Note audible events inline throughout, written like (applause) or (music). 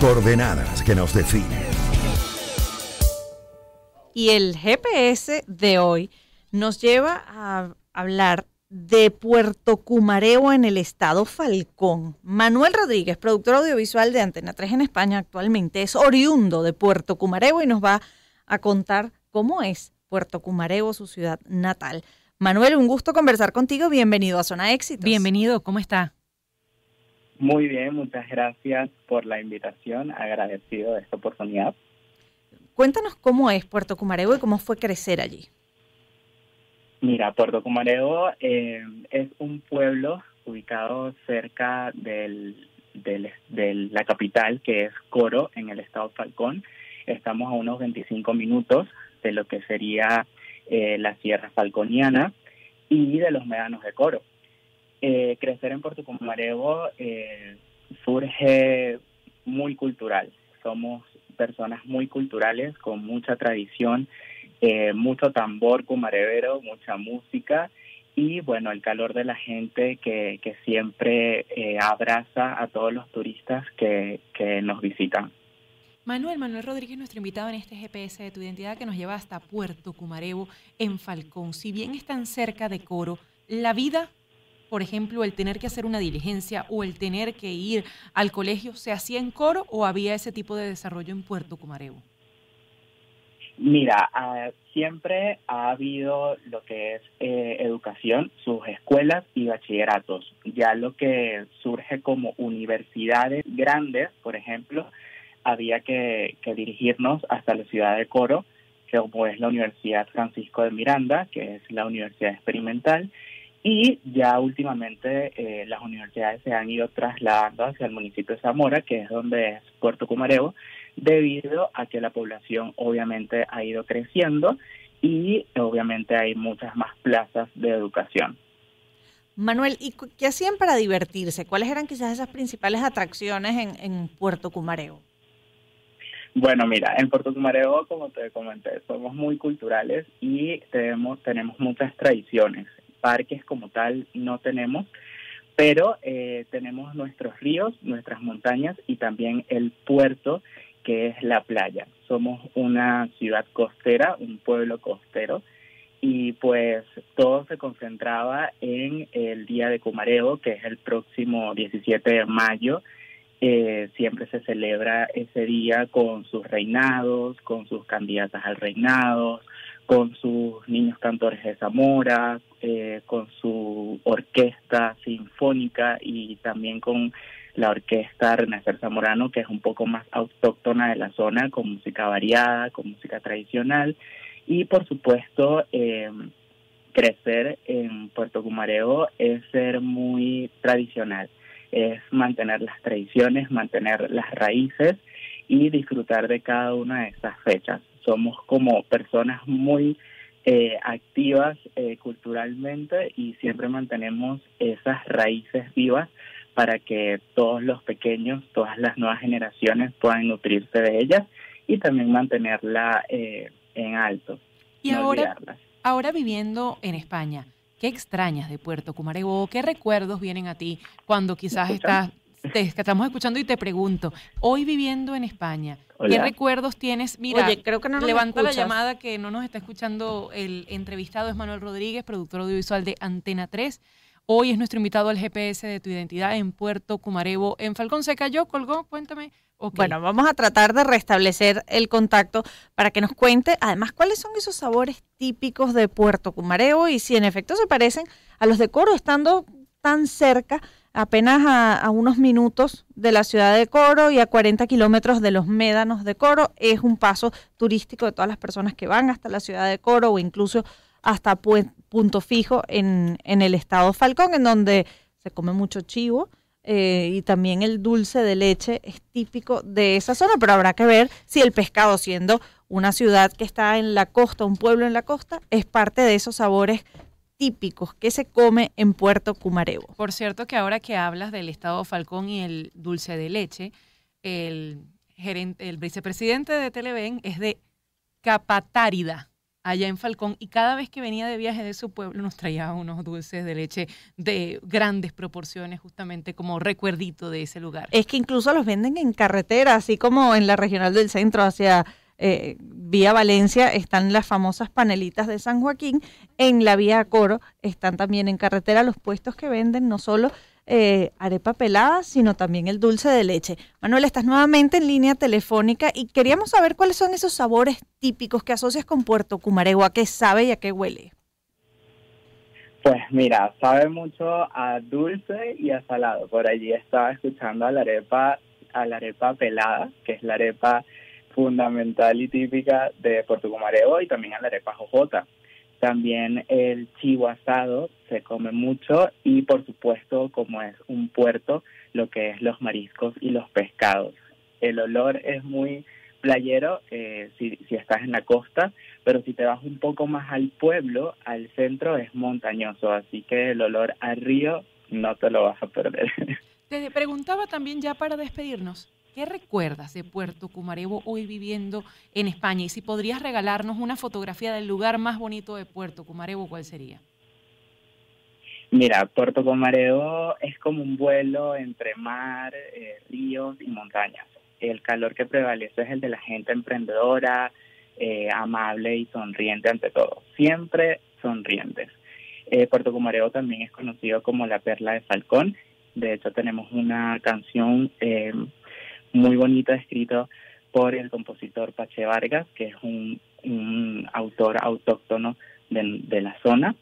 Coordenadas que nos definen. Y el GPS de hoy nos lleva a hablar de Puerto Cumareo en el estado Falcón. Manuel Rodríguez, productor audiovisual de Antena 3 en España actualmente, es oriundo de Puerto Cumareo y nos va a contar cómo es Puerto Cumareo, su ciudad natal. Manuel, un gusto conversar contigo. Bienvenido a Zona Éxitos. Bienvenido, ¿cómo está? Muy bien, muchas gracias por la invitación. Agradecido de esta oportunidad. Cuéntanos cómo es Puerto Cumareo y cómo fue crecer allí. Mira, Puerto Cumareo eh, es un pueblo ubicado cerca del, de la capital, que es Coro, en el estado Falcón. Estamos a unos 25 minutos de lo que sería eh, la Sierra Falconiana y de los Médanos de Coro. Eh, crecer en Puerto Cumareo eh, surge muy cultural. Somos personas muy culturales, con mucha tradición, eh, mucho tambor cumarevero, mucha música y bueno, el calor de la gente que, que siempre abraza a todos los turistas que, que nos visitan. Manuel, Manuel Rodríguez, nuestro invitado en este GPS de tu identidad que nos lleva hasta Puerto Cumarebo en Falcón. Si bien están cerca de Coro, la vida, por ejemplo, el tener que hacer una diligencia o el tener que ir al colegio, ¿se hacía en Coro o había ese tipo de desarrollo en Puerto Cumarebo? Mira, ah, siempre ha habido lo que es eh, educación, sus escuelas y bachilleratos. Ya lo que surge como universidades grandes, por ejemplo, había que, dirigirnos hasta la ciudad de Coro, que como es la Universidad Francisco de Miranda, que es la universidad experimental, y ya últimamente eh, las universidades se han ido trasladando hacia el municipio de Zamora, que es donde es Puerto Cumareo, debido a que la población obviamente ha ido creciendo y obviamente hay muchas más plazas de educación. Manuel, ¿y qué hacían para divertirse? ¿Cuáles eran quizás esas principales atracciones en, en Puerto Cumareo? Bueno, mira, en Puerto Cumareo, como te comenté, somos muy culturales y tenemos, tenemos muchas tradiciones. Parques como tal no tenemos, pero eh, tenemos nuestros ríos, nuestras montañas y también el puerto, que es la playa. Somos una ciudad costera, un pueblo costero, y pues todo se concentraba en el Día de Cumareo, que es el próximo 17 de mayo, eh, siempre se celebra ese día con sus reinados, con sus candidatas al reinado, con sus niños cantores de Zamora, eh, con su orquesta sinfónica y también con la orquesta Renacer Zamorano, que es un poco más autóctona de la zona, con música variada, con música tradicional. Y por supuesto, eh, crecer en Puerto Cumareo es ser muy tradicional es mantener las tradiciones, mantener las raíces y disfrutar de cada una de esas fechas. Somos como personas muy eh, activas eh, culturalmente y siempre mantenemos esas raíces vivas para que todos los pequeños, todas las nuevas generaciones puedan nutrirse de ellas y también mantenerla eh, en alto. Y ahora, ahora viviendo en España, ¿Qué extrañas de Puerto Cumarego? ¿Qué recuerdos vienen a ti cuando quizás estás, te estamos escuchando y te pregunto, hoy viviendo en España, ¿qué recuerdos tienes? Mira, creo que no levanta la llamada que no nos está escuchando el entrevistado, es Manuel Rodríguez, productor audiovisual de Antena 3. Hoy es nuestro invitado al GPS de tu identidad en Puerto Cumarebo. En Falcón se cayó, colgó, cuéntame. Bueno, vamos a tratar de restablecer el contacto para que nos cuente, además, cuáles son esos sabores típicos de Puerto Cumareo y si en efecto se parecen a los de Coro, estando tan cerca, apenas a, unos minutos de la ciudad de Coro y a 40 kilómetros de los médanos de Coro. Es un paso turístico de todas las personas que van hasta la ciudad de Coro o incluso hasta Punto Fijo en, el estado Falcón, en donde se come mucho chivo eh, y también el dulce de leche es típico de esa zona, pero habrá que ver si el pescado, siendo una ciudad que está en la costa, un pueblo en la costa, es parte de esos sabores típicos que se come en Puerto Cumarebo. Por cierto que ahora que hablas del estado Falcón y el dulce de leche, el gerente, el vicepresidente de Televen es de Capatárida. Allá en Falcón y cada vez que venía de viaje de su pueblo nos traía unos dulces de leche de grandes proporciones justamente como recuerdito de ese lugar. Es que incluso los venden en carretera, así como en la regional del centro hacia eh, vía Valencia están las famosas panelitas de San Joaquín, en la vía Coro están también en carretera los puestos que venden no solo eh, arepa pelada, sino también el dulce de leche. Manuel, estás nuevamente en línea telefónica y queríamos saber cuáles son esos sabores típicos que asocias con Puerto Cumarego, a qué sabe y a qué huele. Pues mira, sabe mucho a dulce y a salado. Por allí estaba escuchando a la arepa, a la arepa pelada, que es la arepa fundamental y típica de Puerto Cumarego y también a la arepa jojota. También el chivo asado se come mucho y por supuesto como es un puerto, lo que es los mariscos y los pescados. El olor es muy playero eh, si, si estás en la costa, pero si te vas un poco más al pueblo, al centro es montañoso, así que el olor al río no te lo vas a perder. (laughs) Te preguntaba también ya para despedirnos, ¿Qué recuerdas de Puerto Cumarebo hoy viviendo en España? Y si podrías regalarnos una fotografía del lugar más bonito de Puerto Cumarebo, ¿cuál sería? Mira, Puerto Cumarebo es como un vuelo entre mar, eh, ríos y montañas. El calor que prevalece es el de la gente emprendedora, eh, amable y sonriente ante todo. Siempre sonrientes. Eh, Puerto Cumarebo también es conocido como la perla de Falcón. De hecho, tenemos una canción muy bonito escrito por el compositor Pache Vargas, que es un, autor autóctono de, la zona.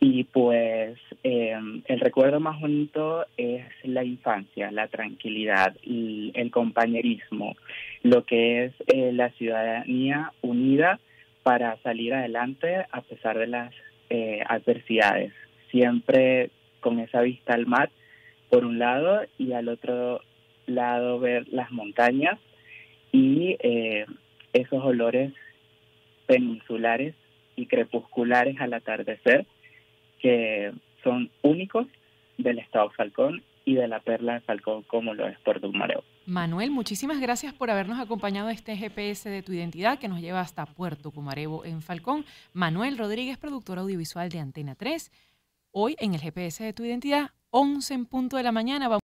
Y pues em, el recuerdo más bonito es la infancia, la tranquilidad, y el compañerismo, lo que es eh, la ciudadanía unida para salir adelante a pesar de las eh, adversidades, siempre con esa vista al mar por un lado y al otro lado ver las montañas y eh, esos olores peninsulares y crepusculares al atardecer que son únicos del estado Falcón y de la perla de Falcón como lo es Puerto Mareo. Manuel, muchísimas gracias por habernos acompañado a este GPS de tu identidad que nos lleva hasta Puerto Cumarebo en Falcón. Manuel Rodríguez, productor audiovisual de Antena 3. Hoy en el GPS de tu identidad, 11 en punto de la mañana.